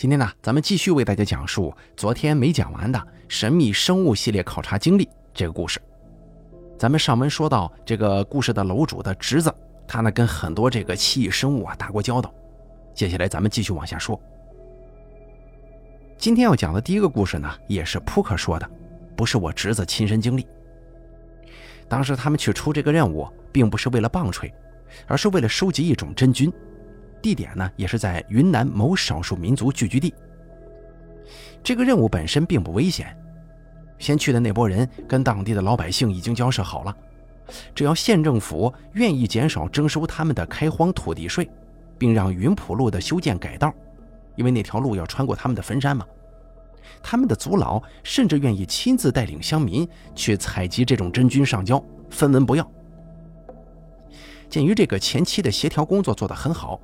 今天呢，咱们继续为大家讲述昨天没讲完的神秘生物系列考察经历这个故事。咱们上文说到，这个故事的楼主的侄子，他呢跟很多这个奇异生物啊打过交道。接下来咱们继续往下说。今天要讲的第一个故事呢，也是扑克说的，不是我侄子亲身经历。当时他们去出这个任务，并不是为了棒槌，而是为了收集一种真菌。地点呢，也是在云南某少数民族聚居地。这个任务本身并不危险，先去的那波人跟当地的老百姓已经交涉好了，只要县政府愿意减少征收他们的开荒土地税，并让云浦路的修建改道，因为那条路要穿过他们的坟山嘛，他们的族老甚至愿意亲自带领乡民去采集这种真菌上交，分文不要。鉴于这个前期的协调工作做得很好。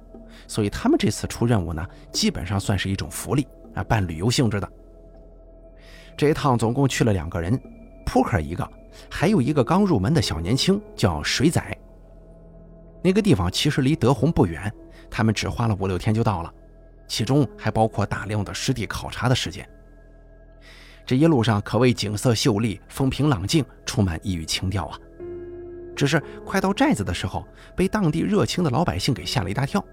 所以他们这次出任务呢，基本上算是一种福利啊，办旅游性质的。这一趟总共去了两个人，扑克一个，还有一个刚入门的小年轻叫水仔。那个地方其实离德宏不远，他们只花了五六天就到了，其中还包括大量的实地考察的时间。这一路上可谓景色秀丽，风平浪静，充满异域情调啊。只是快到寨子的时候，被当地热情的老百姓给吓了一大跳。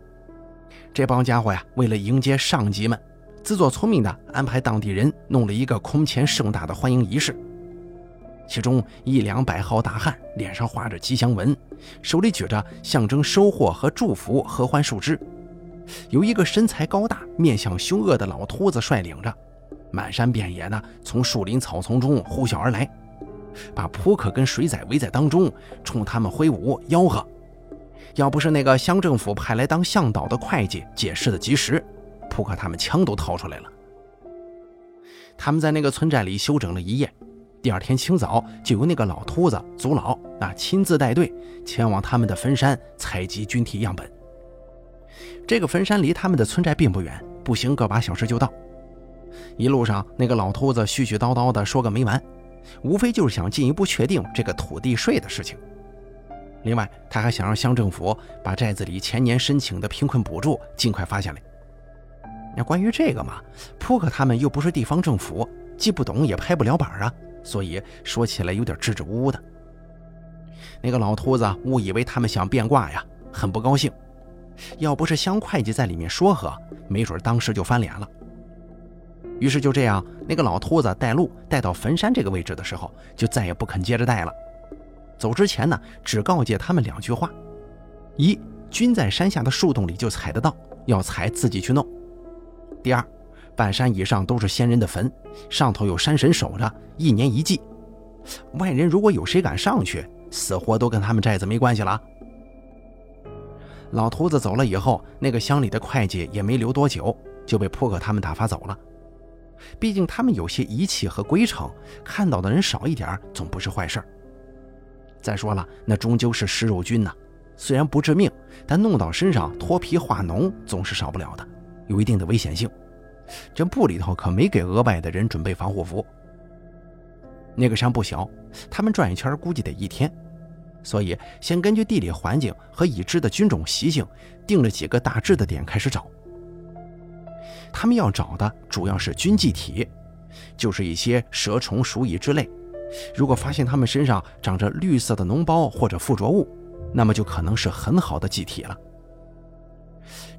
这帮家伙呀，为了迎接上级们，自作聪明的安排当地人弄了一个空前盛大的欢迎仪式。其中一两百号大汉脸上画着吉祥纹，手里举着象征收获和祝福合欢树枝，由一个身材高大、面相凶恶的老秃子率领着，满山遍野的从树林草丛中呼啸而来，把扑克跟水仔围在当中，冲他们挥舞吆喝。要不是那个乡政府派来当向导的会计解释的及时，扑克他们枪都掏出来了。他们在那个村寨里休整了一夜，第二天清早就由那个老秃子族老啊亲自带队前往他们的坟山采集菌体样本。这个坟山离他们的村寨并不远，步行个把小时就到。一路上，那个老秃子絮絮叨叨的说个没完，无非就是想进一步确定这个土地税的事情。另外，他还想让乡政府把寨子里前年申请的贫困补助尽快发下来。那关于这个嘛，扑克他们又不是地方政府，既不懂也拍不了板啊，所以说起来有点支支吾吾的。那个老秃子误以为他们想变卦呀，很不高兴。要不是乡会计在里面说和，没准当时就翻脸了。于是就这样，那个老秃子带路带到坟山这个位置的时候，就再也不肯接着带了。走之前呢，只告诫他们两句话：一，菌在山下的树洞里就采得到，要采自己去弄；第二，半山以上都是先人的坟，上头有山神守着，一年一祭，外人如果有谁敢上去，死活都跟他们寨子没关系了。老头子走了以后，那个乡里的会计也没留多久，就被扑克他们打发走了。毕竟他们有些仪器和规程，看到的人少一点，总不是坏事。再说了，那终究是食肉菌呐，虽然不致命，但弄到身上脱皮化脓总是少不了的，有一定的危险性。这部里头可没给额外的人准备防护服。那个山不小，他们转一圈估计得一天，所以先根据地理环境和已知的菌种习性，定了几个大致的点开始找。他们要找的主要是菌寄体，就是一些蛇虫鼠蚁之类。如果发现他们身上长着绿色的脓包或者附着物，那么就可能是很好的祭体了。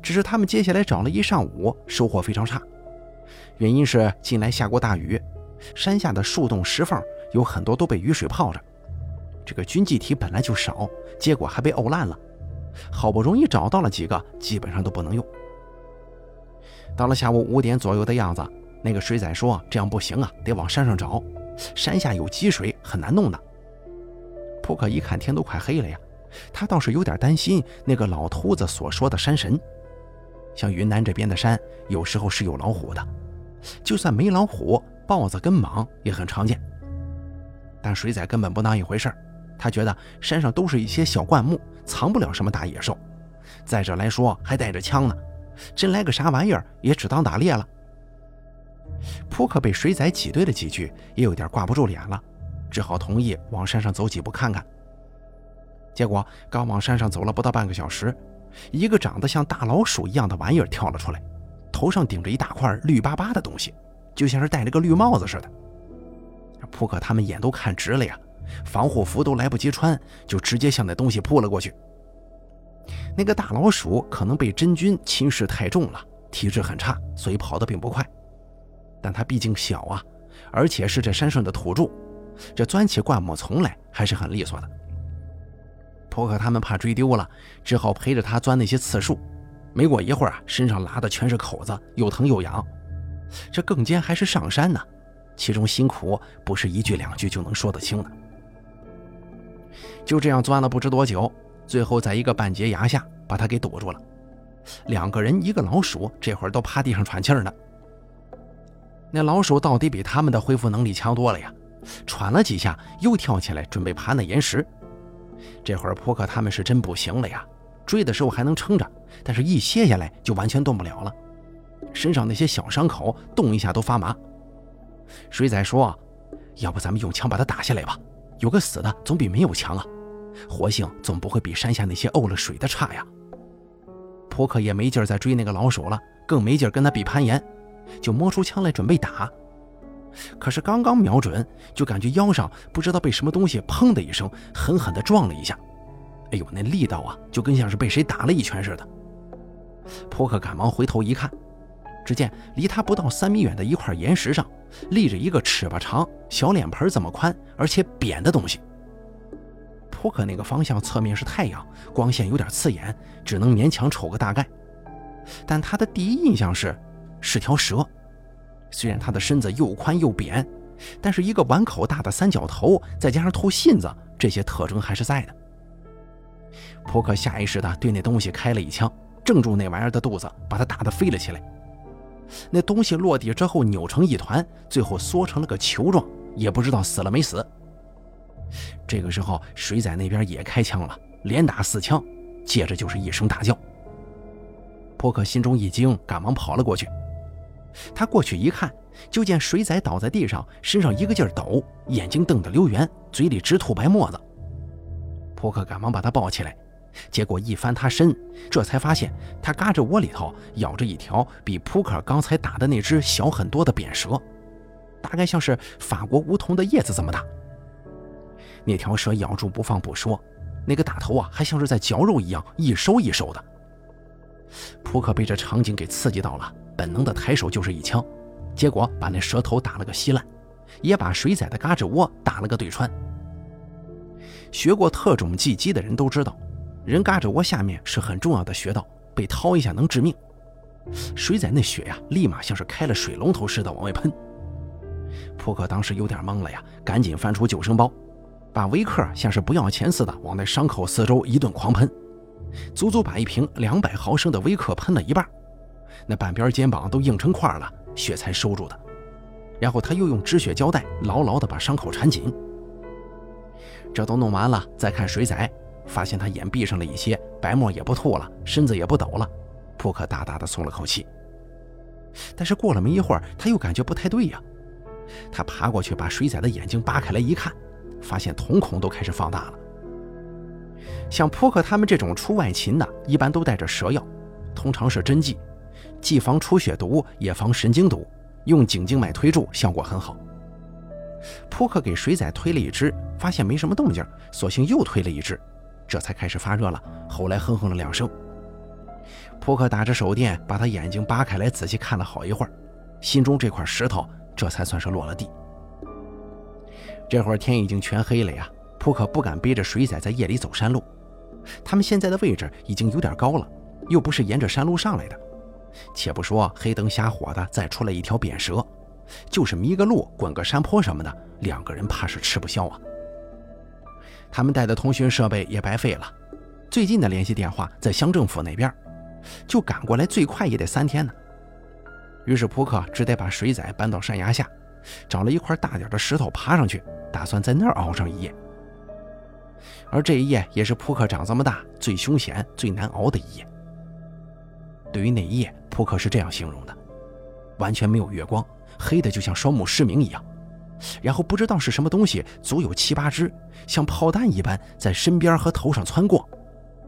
只是他们接下来找了一上午，收获非常差，原因是近来下过大雨，山下的树洞石缝有很多都被雨水泡着，这个菌祭体本来就少，结果还被沤烂了。好不容易找到了几个，基本上都不能用。到了下午五点左右的样子，那个水仔说：“这样不行啊，得往山上找。”山下有积水，很难弄的。扑克一看天都快黑了呀，他倒是有点担心那个老秃子所说的山神。像云南这边的山，有时候是有老虎的，就算没老虎，豹子跟蟒也很常见。但水仔根本不当一回事他觉得山上都是一些小灌木，藏不了什么大野兽。再者来说，还带着枪呢，真来个啥玩意儿，也只当打猎了。扑克被水仔挤兑了几句，也有点挂不住脸了，只好同意往山上走几步看看。结果刚往山上走了不到半个小时，一个长得像大老鼠一样的玩意儿跳了出来，头上顶着一大块绿巴巴的东西，就像是戴了个绿帽子似的。扑克他们眼都看直了呀，防护服都来不及穿，就直接向那东西扑了过去。那个大老鼠可能被真菌侵蚀太重了，体质很差，所以跑得并不快。但它毕竟小啊，而且是这山上的土著，这钻起灌木丛来还是很利索的。扑克他们怕追丢了，只好陪着他钻那些刺树。没过一会儿啊，身上拉的全是口子，又疼又痒。这更尖还是上山呢，其中辛苦不是一句两句就能说得清的。就这样钻了不知多久，最后在一个半截崖下把它给堵住了。两个人一个老鼠，这会儿都趴地上喘气儿呢。那老鼠到底比他们的恢复能力强多了呀，喘了几下又跳起来准备爬那岩石。这会儿扑克他们是真不行了呀，追的时候还能撑着，但是一歇下来就完全动不了了，身上那些小伤口动一下都发麻。水仔说：“要不咱们用枪把它打下来吧，有个死的总比没有强啊，活性总不会比山下那些沤了水的差呀。”扑克也没劲儿再追那个老鼠了，更没劲儿跟他比攀岩，就摸出枪来准备打。可是刚刚瞄准，就感觉腰上不知道被什么东西“砰”的一声狠狠地撞了一下。哎呦，那力道啊，就跟像是被谁打了一拳似的。扑克赶忙回头一看，只见离他不到三米远的一块岩石上，立着一个尺把长、小脸盆这么宽而且扁的东西。扑克那个方向侧面是太阳，光线有点刺眼，只能勉强瞅个大概。但他的第一印象是，是条蛇。虽然它的身子又宽又扁，但是一个碗口大的三角头，再加上吐信子，这些特征还是在的。扑克下意识地对那东西开了一枪，正中那玩意儿的肚子，把它打得飞了起来。那东西落地之后扭成一团，最后缩成了个球状，也不知道死了没死。这个时候，水仔那边也开枪了，连打四枪，接着就是一声大叫。扑克心中一惊，赶忙跑了过去。他过去一看，就见水仔倒在地上，身上一个劲儿抖，眼睛瞪得溜圆，嘴里直吐白沫子。扑克赶忙把他抱起来，结果一翻他身，这才发现他嘎吱窝里头咬着一条比扑克刚才打的那只小很多的扁蛇，大概像是法国梧桐的叶子这么大。那条蛇咬住不放不说，那个大头啊，还像是在嚼肉一样，一收一收的。扑克被这场景给刺激到了。本能的抬手就是一枪，结果把那蛇头打了个稀烂，也把水仔的嘎吱窝打了个对穿。学过特种技击的人都知道，人嘎吱窝下面是很重要的穴道，被掏一下能致命。水仔那血呀，立马像是开了水龙头似的往外喷。扑克当时有点懵了呀，赶紧翻出救生包，把维克像是不要钱似的往那伤口四周一顿狂喷，足足把一瓶两百毫升的维克喷了一半。那半边肩膀都硬成块了，血才收住的。然后他又用止血胶带牢牢地把伤口缠紧。这都弄完了，再看水仔，发现他眼闭上了一些，白沫也不吐了，身子也不抖了。扑克大大的松了口气。但是过了没一会儿，他又感觉不太对呀。他爬过去把水仔的眼睛扒开来一看，发现瞳孔都开始放大了。像扑克他们这种出外勤的，一般都带着蛇药，通常是针剂。既防出血毒，也防神经毒，用颈静脉推注效果很好。扑克给水仔推了一支，发现没什么动静，索性又推了一支，这才开始发热了。后来哼哼了两声。扑克打着手电，把他眼睛扒开来，仔细看了好一会儿，心中这块石头这才算是落了地。这会儿天已经全黑了呀，扑克不敢背着水仔在夜里走山路。他们现在的位置已经有点高了，又不是沿着山路上来的。且不说黑灯瞎火的，再出来一条扁蛇，就是迷个路、滚个山坡什么的，两个人怕是吃不消啊。他们带的通讯设备也白费了，最近的联系电话在乡政府那边，就赶过来最快也得三天呢。于是扑克只得把水仔搬到山崖下，找了一块大点的石头爬上去，打算在那儿熬上一夜。而这一夜也是扑克长这么大最凶险、最难熬的一夜。对于那一夜，扑克是这样形容的：完全没有月光，黑的就像双目失明一样。然后不知道是什么东西，足有七八只，像炮弹一般在身边和头上窜过。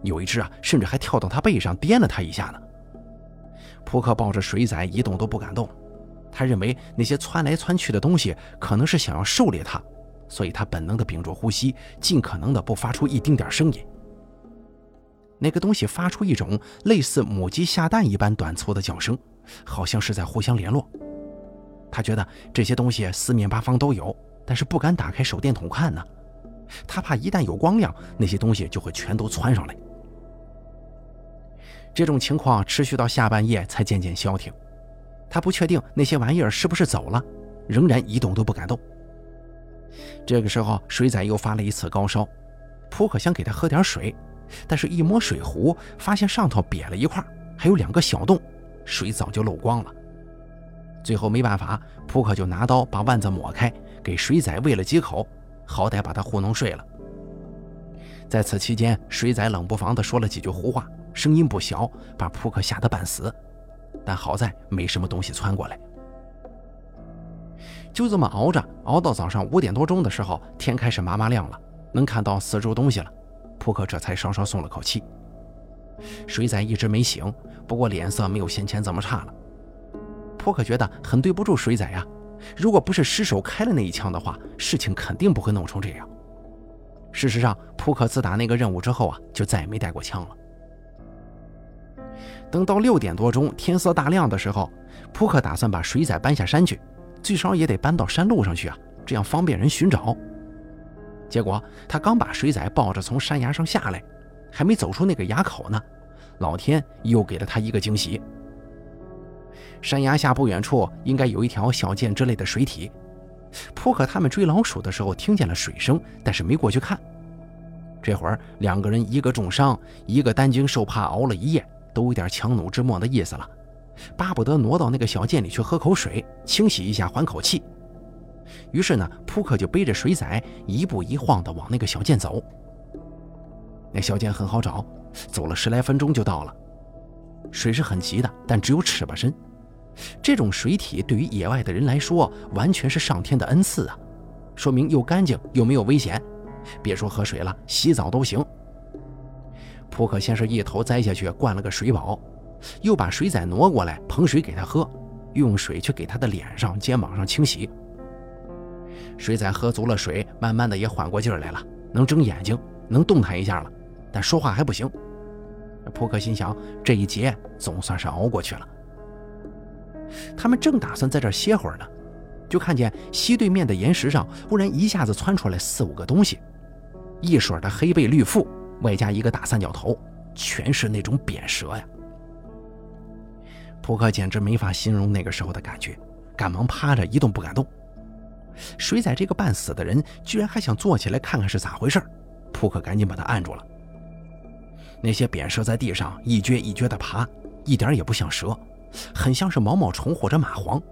有一只啊，甚至还跳到他背上颠了他一下呢。扑克抱着水仔一动都不敢动，他认为那些窜来窜去的东西可能是想要狩猎他，所以他本能的屏住呼吸，尽可能的不发出一丁点声音。那个东西发出一种类似母鸡下蛋一般短促的叫声，好像是在互相联络。他觉得这些东西四面八方都有，但是不敢打开手电筒看呢，他怕一旦有光亮，那些东西就会全都窜上来。这种情况持续到下半夜才渐渐消停。他不确定那些玩意儿是不是走了，仍然一动都不敢动。这个时候，水仔又发了一次高烧，扑克想给他喝点水。但是，一摸水壶，发现上头瘪了一块，还有两个小洞，水早就漏光了。最后没办法，扑克就拿刀把腕子抹开，给水仔喂了几口，好歹把他糊弄睡了。在此期间，水仔冷不防地说了几句胡话，声音不小，把扑克吓得半死。但好在没什么东西窜过来。就这么熬着，熬到早上五点多钟的时候，天开始麻麻亮了，能看到四周东西了。扑克这才稍稍松了口气。水仔一直没醒，不过脸色没有先前这么差了。扑克觉得很对不住水仔呀，如果不是失手开了那一枪的话，事情肯定不会弄成这样。事实上，扑克自打那个任务之后啊，就再也没带过枪了。等到六点多钟，天色大亮的时候，扑克打算把水仔搬下山去，最少也得搬到山路上去啊，这样方便人寻找。结果他刚把水仔抱着从山崖上下来，还没走出那个崖口呢，老天又给了他一个惊喜。山崖下不远处应该有一条小涧之类的水体。扑克他们追老鼠的时候听见了水声，但是没过去看。这会儿两个人一个重伤，一个担惊受怕，熬了一夜，都有点强弩之末的意思了，巴不得挪到那个小涧里去喝口水，清洗一下，缓口气。于是呢，扑克就背着水仔一步一晃地往那个小涧走。那小涧很好找，走了十来分钟就到了。水是很急的，但只有尺把深。这种水体对于野外的人来说，完全是上天的恩赐啊！说明又干净又没有危险，别说喝水了，洗澡都行。扑克先是一头栽下去，灌了个水饱，又把水仔挪过来捧水给他喝，用水去给他的脸上、肩膀上清洗。水仔喝足了水，慢慢的也缓过劲儿来了，能睁眼睛，能动弹一下了，但说话还不行。扑克心想，这一劫总算是熬过去了。他们正打算在这歇会儿呢，就看见西对面的岩石上忽然一下子窜出来四五个东西，一水的黑背绿腹，外加一个大三角头，全是那种扁蛇呀。扑克简直没法形容那个时候的感觉，赶忙趴着一动不敢动。水仔这个半死的人，居然还想坐起来看看是咋回事扑克赶紧把他按住了。那些扁蛇在地上一撅一撅的爬，一点也不像蛇，很像是毛毛虫或者蚂蟥。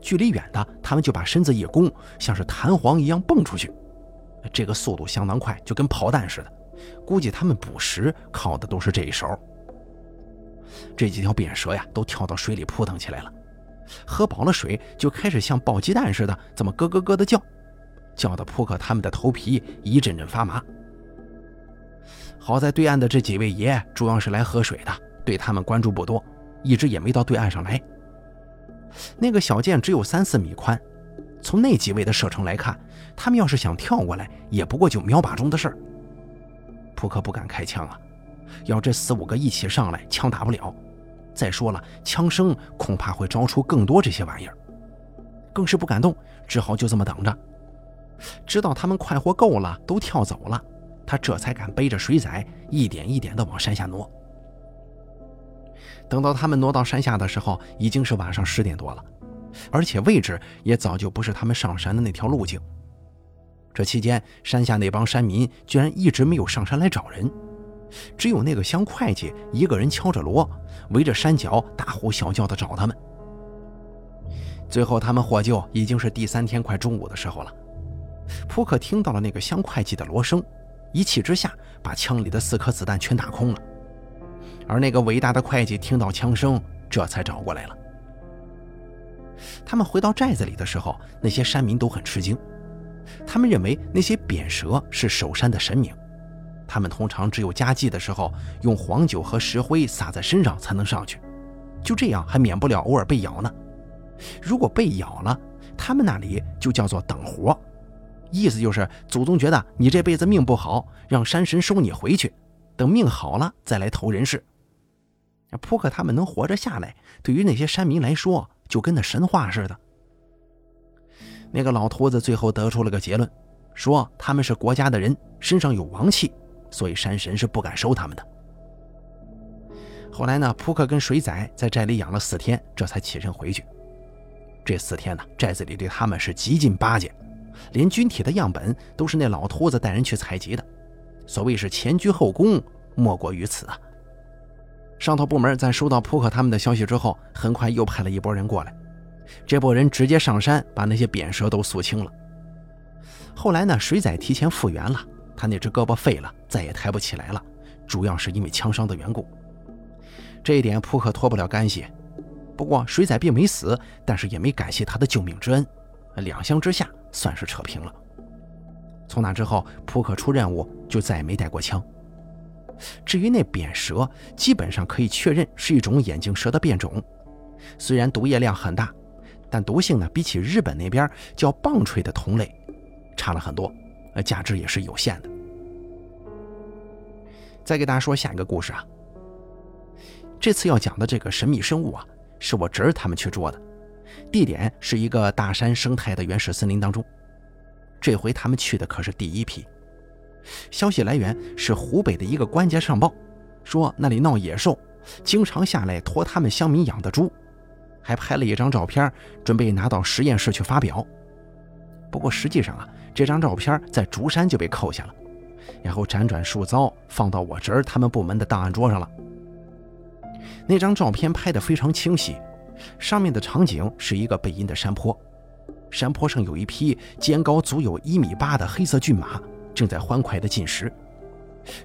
距离远的，他们就把身子一弓，像是弹簧一样蹦出去，这个速度相当快，就跟炮弹似的。估计他们捕食靠的都是这一手。这几条扁蛇呀，都跳到水里扑腾起来了。喝饱了水，就开始像爆鸡蛋似的，这么咯咯咯的叫，叫的扑克他们的头皮一阵阵发麻。好在对岸的这几位爷主要是来喝水的，对他们关注不多，一直也没到对岸上来。那个小涧只有三四米宽，从那几位的射程来看，他们要是想跳过来，也不过就秒把钟的事儿。扑克不敢开枪啊，要这四五个一起上来，枪打不了。再说了，枪声恐怕会招出更多这些玩意儿，更是不敢动，只好就这么等着，直到他们快活够了，都跳走了，他这才敢背着水仔一点一点地往山下挪。等到他们挪到山下的时候，已经是晚上十点多了，而且位置也早就不是他们上山的那条路径。这期间，山下那帮山民居然一直没有上山来找人。只有那个乡会计一个人敲着锣，围着山脚大呼小叫的找他们。最后他们获救，已经是第三天快中午的时候了。扑克听到了那个乡会计的锣声，一气之下把枪里的四颗子弹全打空了。而那个伟大的会计听到枪声，这才找过来了。他们回到寨子里的时候，那些山民都很吃惊，他们认为那些扁蛇是守山的神明。他们通常只有加祭的时候，用黄酒和石灰撒在身上才能上去。就这样还免不了偶尔被咬呢。如果被咬了，他们那里就叫做等活，意思就是祖宗觉得你这辈子命不好，让山神收你回去，等命好了再来投人世。扑克他们能活着下来，对于那些山民来说，就跟那神话似的。那个老秃子最后得出了个结论，说他们是国家的人，身上有王气，所以山神是不敢收他们的。后来呢，扑克跟水仔在寨里养了四天，这才起身回去。这四天呢，寨子里对他们是极尽巴结，连军体的样本都是那老秃子带人去采集的。所谓是前居后恭，莫过于此啊。上头部门在收到扑克他们的消息之后，很快又派了一波人过来。这波人直接上山，把那些扁蛇都肃清了。后来呢，水仔提前复原了，他那只胳膊废了，再也抬不起来了，主要是因为枪伤的缘故。这一点扑克脱不了干系。不过水仔并没死，但是也没感谢他的救命之恩，两相之下算是扯平了。从那之后，扑克出任务就再也没带过枪。至于那扁蛇，基本上可以确认是一种眼镜蛇的变种，虽然毒液量很大，但毒性呢比起日本那边叫棒槌的同类差了很多，呃，价值也是有限的。再给大家说下一个故事啊，这次要讲的这个神秘生物啊。是我侄儿他们去捉的，地点是一个大山生态的原始森林当中。这回他们去的可是第一批。消息来源是湖北的一个官家上报，说那里闹野兽，经常下来拖他们乡民养的猪，还拍了一张照片，准备拿到实验室去发表。不过实际上啊，这张照片在竹山就被扣下了，然后辗转数遭，放到我侄儿他们部门的档案桌上了。那张照片拍得非常清晰，上面的场景是一个背阴的山坡，山坡上有一匹肩高足有一米八的黑色骏马，正在欢快地进食。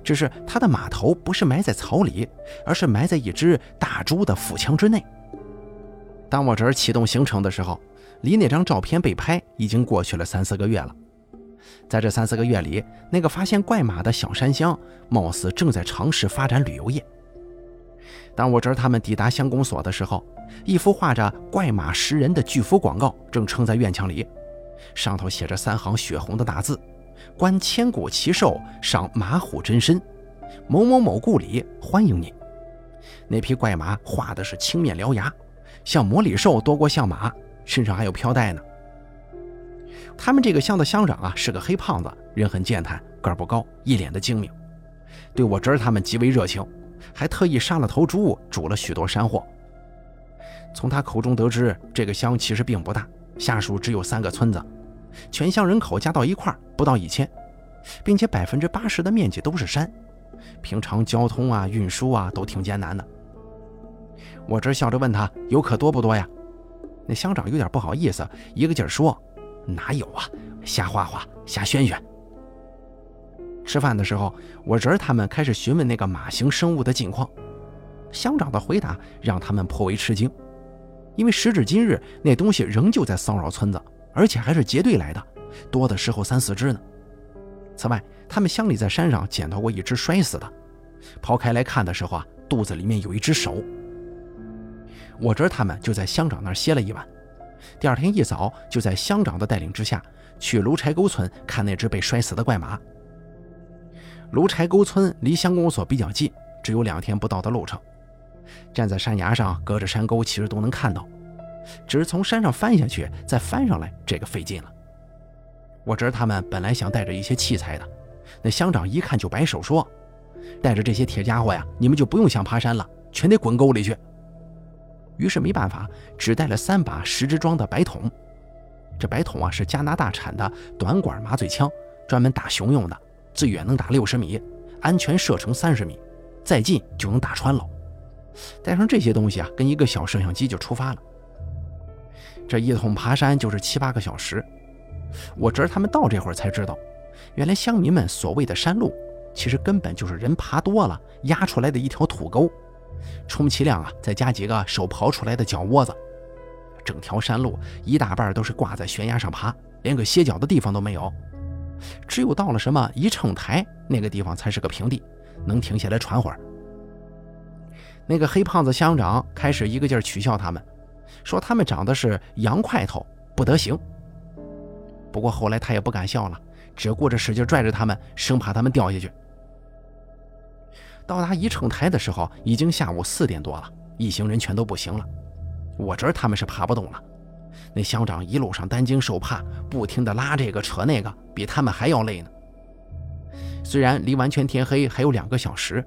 只是它的马头不是埋在草里，而是埋在一只大猪的腹腔之内。当我侄儿启动行程的时候，离那张照片被拍已经过去了三四个月了。在这三四个月里，那个发现怪马的小山乡，貌似正在尝试发展旅游业。当我侄儿他们抵达乡公所的时候，一幅画着怪马食人的巨幅广告正撑在院墙里，上头写着三行血红的大字：“观千古奇兽，赏马虎真身，某某某故里欢迎您。”那匹怪马画的是青面獠牙，像魔里兽多过像马，身上还有飘带呢。他们这个乡的乡长啊是个黑胖子，人很健谈，个儿不高，一脸的精明，对我侄儿他们极为热情。还特意杀了头猪，煮了许多山货。从他口中得知，这个乡其实并不大，下属只有三个村子，全乡人口加到一块不到一千，并且百分之八十的面积都是山，平常交通啊、运输啊都挺艰难的。我这笑着问他游客多不多呀？那乡长有点不好意思，一个劲儿说：“哪有啊，瞎画画，瞎宣宣。”吃饭的时候，我侄儿他们开始询问那个马形生物的近况。乡长的回答让他们颇为吃惊，因为时至今日，那东西仍旧在骚扰村子，而且还是结队来的，多的时候三四只呢。此外，他们乡里在山上捡到过一只摔死的，刨开来看的时候啊，肚子里面有一只手。我侄儿他们就在乡长那儿歇了一晚，第二天一早就在乡长的带领之下去芦柴沟村看那只被摔死的怪马。芦柴沟村离乡公所比较近，只有两天不到的路程。站在山崖上，隔着山沟，其实都能看到。只是从山上翻下去，再翻上来，这个费劲了。我侄儿他们本来想带着一些器材的，那乡长一看就摆手说：“带着这些铁家伙呀，你们就不用想爬山了，全得滚沟里去。”于是没办法，只带了三把十支装的白筒。这白筒啊，是加拿大产的短管麻醉枪，专门打熊用的。最远能打六十米，安全射程三十米，再近就能打穿了。带上这些东西啊，跟一个小摄像机就出发了。这一通爬山就是七八个小时。我侄儿他们到这会儿才知道，原来乡民们所谓的山路，其实根本就是人爬多了压出来的一条土沟，充其量啊再加几个手刨出来的脚窝子。整条山路一大半都是挂在悬崖上爬，连个歇脚的地方都没有。只有到了什么一秤台那个地方才是个平地，能停下来喘会儿。那个黑胖子乡长开始一个劲儿取笑他们，说他们长得是洋块头，不得行。不过后来他也不敢笑了，只顾着使劲拽着他们，生怕他们掉下去。到达宜城台的时候，已经下午四点多了，一行人全都不行了。我侄儿他们是爬不动了，那乡长一路上担惊受怕，不停地拉这个扯那个，比他们还要累呢。虽然离完全天黑还有两个小时。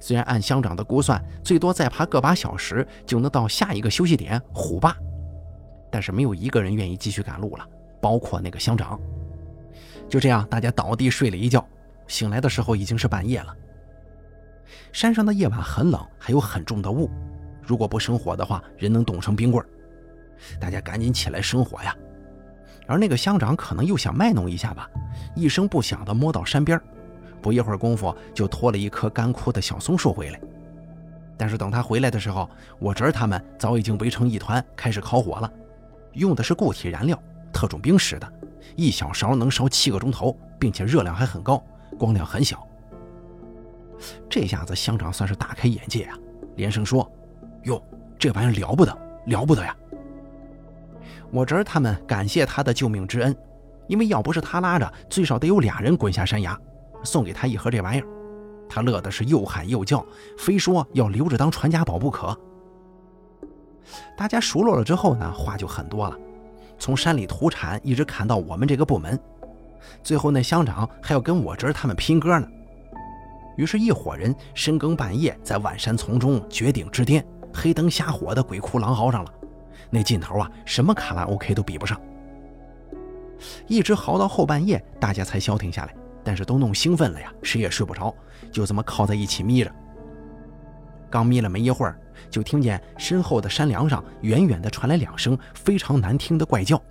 虽然按乡长的估算，最多再爬个把小时就能到下一个休息点虎坝，但是没有一个人愿意继续赶路了，包括那个乡长。就这样，大家倒地睡了一觉，醒来的时候已经是半夜了。山上的夜晚很冷，还有很重的雾，如果不生火的话，人能冻成冰棍儿大家赶紧起来生火呀！而那个乡长可能又想卖弄一下吧，一声不响地摸到山边不一会儿功夫，就拖了一棵干枯的小松树回来。但是等他回来的时候，我侄儿他们早已经围成一团，开始烤火了。用的是固体燃料，特种兵使的，一小勺能烧七个钟头，并且热量还很高，光亮很小。这下子乡长算是大开眼界啊，连声说：“哟，这玩意了不得，了不得呀！”我侄儿他们感谢他的救命之恩，因为要不是他拉着，最少得有俩人滚下山崖。送给他一盒这玩意儿，他乐的是又喊又叫，非说要留着当传家宝不可。大家熟络了之后呢，话就很多了，从山里土产一直砍到我们这个部门，最后那乡长还要跟我侄儿他们拼歌呢。于是，一伙人深更半夜在万山丛中绝顶之巅，黑灯瞎火的鬼哭狼嚎上了，那劲头啊，什么卡拉 OK 都比不上。一直嚎到后半夜，大家才消停下来。但是都弄兴奋了呀，谁也睡不着，就这么靠在一起眯着。刚眯了没一会儿，就听见身后的山梁上远远的传来两声非常难听的怪叫。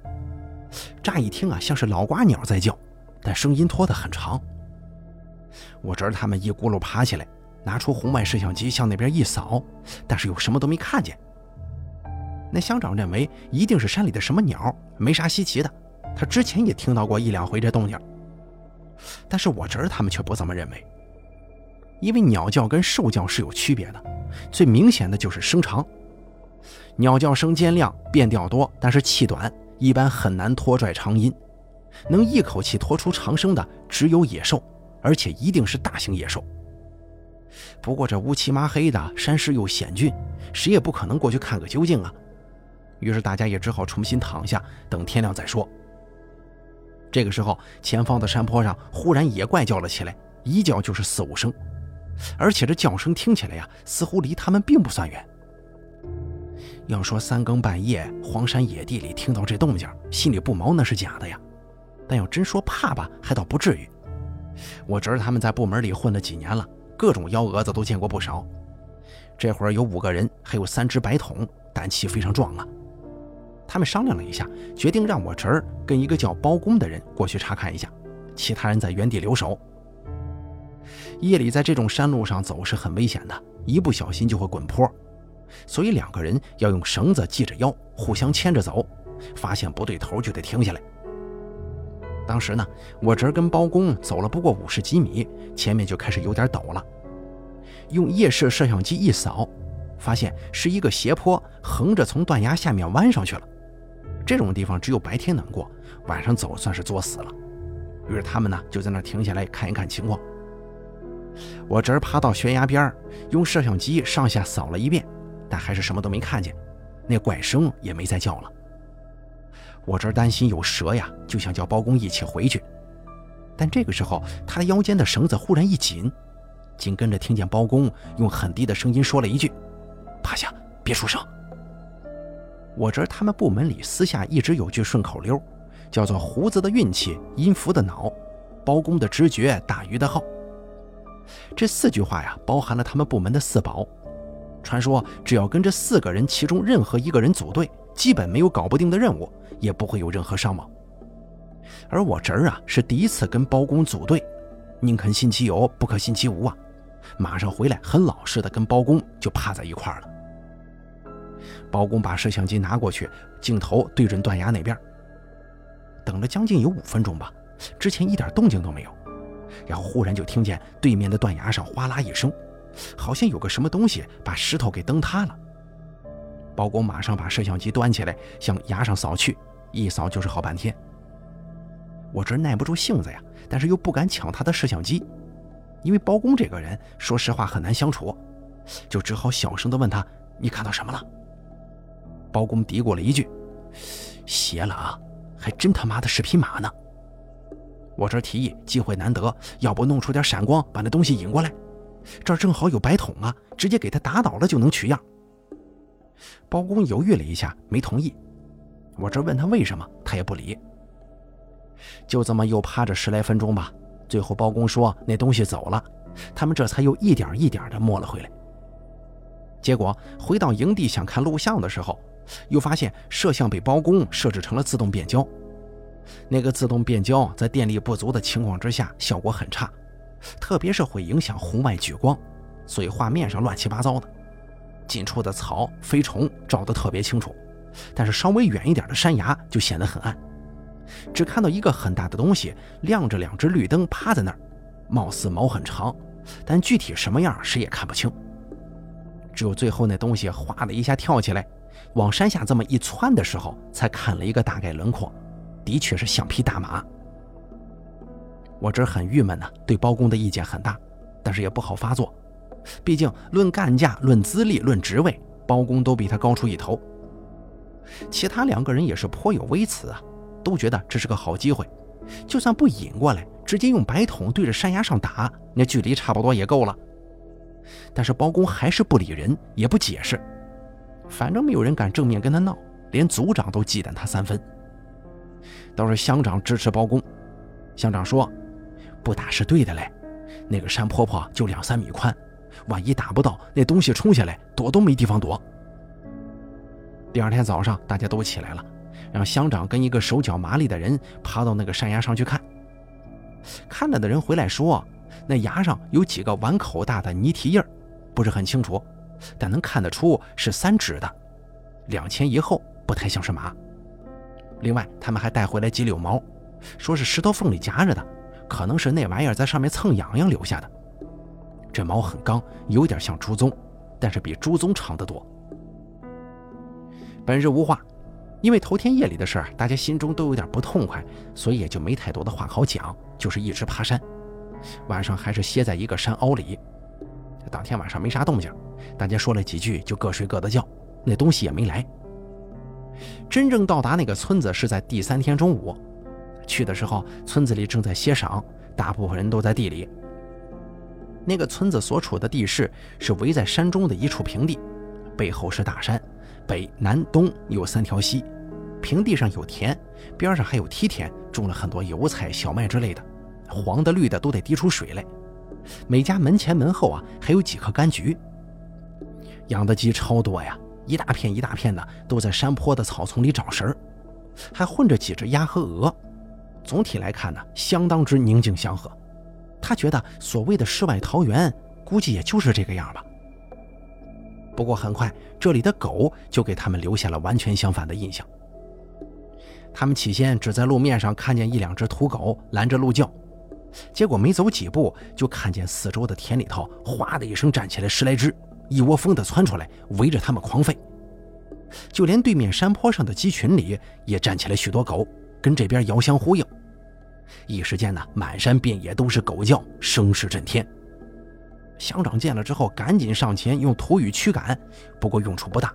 乍一听啊，像是老瓜鸟在叫，但声音拖得很长。我侄儿他们一咕噜爬起来，拿出红外摄像机向那边一扫，但是又什么都没看见。那乡长认为一定是山里的什么鸟，没啥稀奇的，他之前也听到过一两回这动静。但是我侄儿他们却不这么认为，因为鸟叫跟兽叫是有区别的，最明显的就是声长。鸟叫声尖亮，变调多，但是气短，一般很难拖拽长音。能一口气拖出长声的只有野兽，而且一定是大型野兽。不过这乌漆麻黑的，山势又险峻，谁也不可能过去看个究竟啊。于是大家也只好重新躺下，等天亮再说。这个时候，前方的山坡上忽然野怪叫了起来，一叫就是四五声，而且这叫声听起来呀，似乎离他们并不算远。要说三更半夜荒山野地里听到这动静，心里不毛那是假的呀。但要真说怕吧，还倒不至于。我侄儿他们在部门里混了几年了，各种幺蛾子都见过不少。这会儿有五个人，还有三只白桶，胆气非常壮啊。他们商量了一下，决定让我侄儿跟一个叫包公的人过去查看一下，其他人在原地留守。夜里在这种山路上走是很危险的，一不小心就会滚坡，所以两个人要用绳子系着腰，互相牵着走，发现不对头就得停下来。当时呢，我侄儿跟包公走了不过五十几米，前面就开始有点陡了，用夜视摄像机一扫，发现是一个斜坡，横着从断崖下面弯上去了。这种地方只有白天能过，晚上走算是作死了。于是他们呢就在那停下来看一看情况。我侄儿爬到悬崖边用摄像机上下扫了一遍，但还是什么都没看见，那怪声也没再叫了。我这儿担心有蛇呀，就想叫包公一起回去。但这个时候，他腰间的绳子忽然一紧，紧跟着听见包公用很低的声音说了一句：“趴下，别出声。”我侄儿他们部门里私下一直有句顺口溜，叫做“胡子的运气，音符的脑，包公的直觉，大鱼的号”。这四句话呀，包含了他们部门的四宝。传说只要跟这四个人其中任何一个人组队，基本没有搞不定的任务，也不会有任何伤亡。而我侄儿啊，是第一次跟包公组队，宁肯信其有，不可信其无啊！马上回来，很老实的跟包公就趴在一块儿了。包公把摄像机拿过去，镜头对准断崖那边，等了将近有五分钟吧，之前一点动静都没有，然后忽然就听见对面的断崖上哗啦一声，好像有个什么东西把石头给蹬塌了。包公马上把摄像机端起来，向崖上扫去，一扫就是好半天。我这耐不住性子呀，但是又不敢抢他的摄像机，因为包公这个人，说实话很难相处，就只好小声的问他：“你看到什么了？”包公嘀咕了一句：“邪了啊，还真他妈的是匹马呢。”我这提议，机会难得，要不弄出点闪光，把那东西引过来，这儿正好有白桶啊，直接给他打倒了就能取样。包公犹豫了一下，没同意。我这问他为什么，他也不理。就这么又趴着十来分钟吧，最后包公说那东西走了，他们这才又一点一点的摸了回来。结果回到营地想看录像的时候，又发现摄像被包公设置成了自动变焦。那个自动变焦在电力不足的情况之下效果很差，特别是会影响红外聚光，所以画面上乱七八糟的。近处的草、飞虫照得特别清楚，但是稍微远一点的山崖就显得很暗。只看到一个很大的东西亮着两只绿灯趴在那儿，貌似毛很长，但具体什么样谁也看不清。只有最后那东西哗的一下跳起来，往山下这么一窜的时候，才看了一个大概轮廓，的确是像匹大马。我这很郁闷呢，对包公的意见很大，但是也不好发作，毕竟论干架、论资历、论职位，包公都比他高出一头。其他两个人也是颇有微词啊。都觉得这是个好机会，就算不引过来，直接用白桶对着山崖上打，那距离差不多也够了。但是包公还是不理人，也不解释，反正没有人敢正面跟他闹，连族长都忌惮他三分。倒是乡长支持包公，乡长说：“不打是对的嘞，那个山坡坡就两三米宽，万一打不到，那东西冲下来，躲都没地方躲。”第二天早上，大家都起来了。让乡长跟一个手脚麻利的人爬到那个山崖上去看。看了的人回来说，那崖上有几个碗口大的泥蹄印不是很清楚，但能看得出是三指的，两前一后，不太像是马。另外，他们还带回来几绺毛，说是石头缝里夹着的，可能是那玩意儿在上面蹭痒痒留下的。这毛很刚，有点像猪鬃，但是比猪鬃长得多。本日无话。因为头天夜里的事儿，大家心中都有点不痛快，所以也就没太多的话好讲，就是一直爬山。晚上还是歇在一个山凹里。当天晚上没啥动静，大家说了几句就各睡各的觉，那东西也没来。真正到达那个村子是在第三天中午，去的时候村子里正在歇晌，大部分人都在地里。那个村子所处的地势是围在山中的一处平地，背后是大山。北、南、东有三条溪，平地上有田，边上还有梯田，种了很多油菜、小麦之类的，黄的、绿的都得滴出水来。每家门前门后啊，还有几棵柑橘。养的鸡超多呀，一大片一大片的都在山坡的草丛里找食儿，还混着几只鸭和鹅。总体来看呢，相当之宁静祥和。他觉得所谓的世外桃源，估计也就是这个样吧。不过很快，这里的狗就给他们留下了完全相反的印象。他们起先只在路面上看见一两只土狗拦着路叫，结果没走几步，就看见四周的田里头“哗”的一声站起来十来只，一窝蜂地窜出来，围着他们狂吠。就连对面山坡上的鸡群里也站起来许多狗，跟这边遥相呼应。一时间呢，满山遍野都是狗叫，声势震天。乡长见了之后，赶紧上前用土语驱赶，不过用处不大。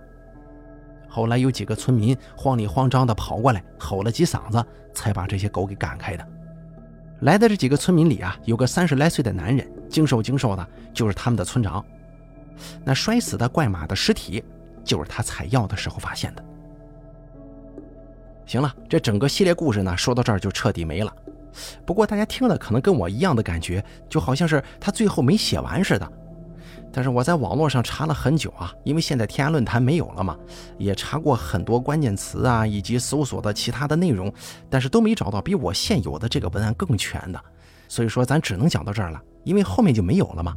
后来有几个村民慌里慌张地跑过来，吼了几嗓子，才把这些狗给赶开的。来的这几个村民里啊，有个三十来岁的男人，精瘦精瘦的，就是他们的村长。那摔死的怪马的尸体，就是他采药的时候发现的。行了，这整个系列故事呢，说到这儿就彻底没了。不过大家听了可能跟我一样的感觉，就好像是他最后没写完似的。但是我在网络上查了很久啊，因为现在天涯论坛没有了嘛，也查过很多关键词啊，以及搜索的其他的内容，但是都没找到比我现有的这个文案更全的。所以说咱只能讲到这儿了，因为后面就没有了嘛。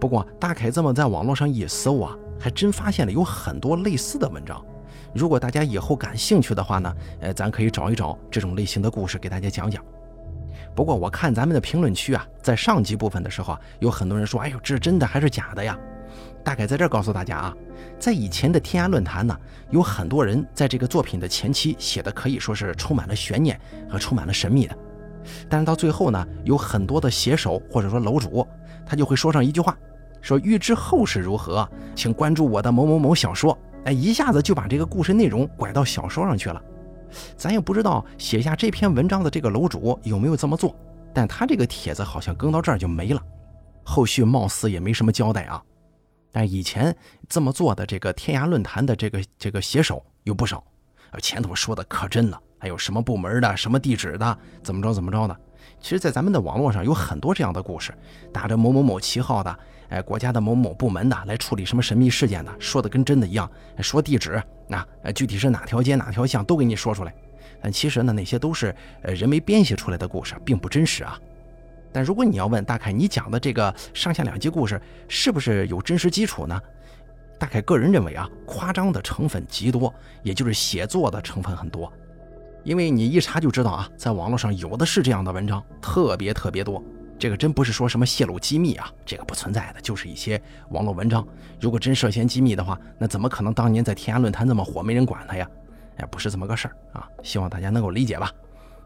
不过大凯这么在网络上一搜啊，还真发现了有很多类似的文章。如果大家以后感兴趣的话呢，呃，咱可以找一找这种类型的故事给大家讲讲。不过我看咱们的评论区啊，在上集部分的时候啊，有很多人说：“哎呦，这是真的还是假的呀？”大概在这儿告诉大家啊，在以前的天涯论坛呢，有很多人在这个作品的前期写的可以说是充满了悬念和充满了神秘的，但是到最后呢，有很多的写手或者说楼主，他就会说上一句话，说欲知后事如何，请关注我的某某某小说。哎，一下子就把这个故事内容拐到小说上去了。咱也不知道写下这篇文章的这个楼主有没有这么做，但他这个帖子好像更到这儿就没了，后续貌似也没什么交代啊。但以前这么做的这个天涯论坛的这个这个写手有不少，前头说的可真了，还有什么部门的、什么地址的，怎么着怎么着的。其实，在咱们的网络上有很多这样的故事，打着某某某旗号的，哎，国家的某某部门的来处理什么神秘事件的，说的跟真的一样，说地址啊，具体是哪条街哪条巷都给你说出来。但其实呢，那些都是呃人为编写出来的故事，并不真实啊。但如果你要问大凯，你讲的这个上下两集故事是不是有真实基础呢？大凯个人认为啊，夸张的成分极多，也就是写作的成分很多。因为你一查就知道啊，在网络上有的是这样的文章，特别特别多。这个真不是说什么泄露机密啊，这个不存在的，就是一些网络文章。如果真涉嫌机密的话，那怎么可能当年在天涯论坛这么火，没人管他呀？哎，不是这么个事儿啊。希望大家能够理解吧。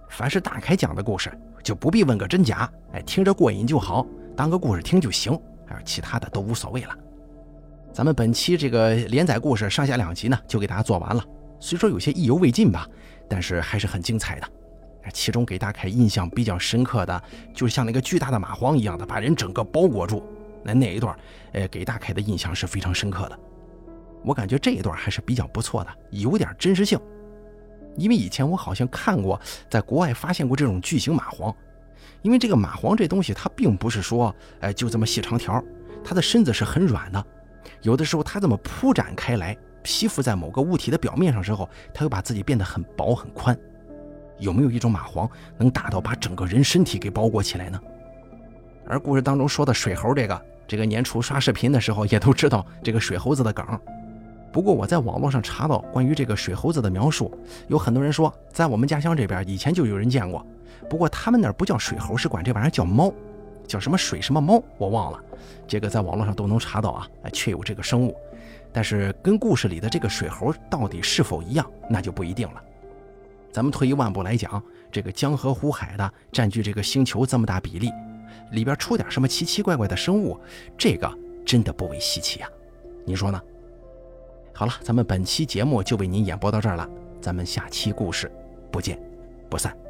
凡是大凯讲的故事，就不必问个真假，哎，听着过瘾就好，当个故事听就行，还有其他的都无所谓了。咱们本期这个连载故事上下两集呢，就给大家做完了。虽说有些意犹未尽吧，但是还是很精彩的。其中给大凯印象比较深刻的，就像那个巨大的蚂蟥一样的把人整个包裹住，那那一段，呃，给大凯的印象是非常深刻的。我感觉这一段还是比较不错的，有点真实性。因为以前我好像看过，在国外发现过这种巨型蚂蟥。因为这个蚂蟥这东西，它并不是说，哎，就这么细长条，它的身子是很软的。有的时候它这么铺展开来，吸附在某个物体的表面上之后，它会把自己变得很薄很宽。有没有一种蚂蟥能大到把整个人身体给包裹起来呢？而故事当中说的水猴，这个这个年初刷视频的时候也都知道这个水猴子的梗。不过我在网络上查到关于这个水猴子的描述，有很多人说在我们家乡这边以前就有人见过，不过他们那儿不叫水猴，是管这玩意儿叫猫，叫什么水什么猫，我忘了。这个在网络上都能查到啊，确有这个生物，但是跟故事里的这个水猴到底是否一样，那就不一定了。咱们退一万步来讲，这个江河湖海的占据这个星球这么大比例，里边出点什么奇奇怪怪的生物，这个真的不为稀奇呀，你说呢？好了，咱们本期节目就为您演播到这儿了，咱们下期故事不见不散。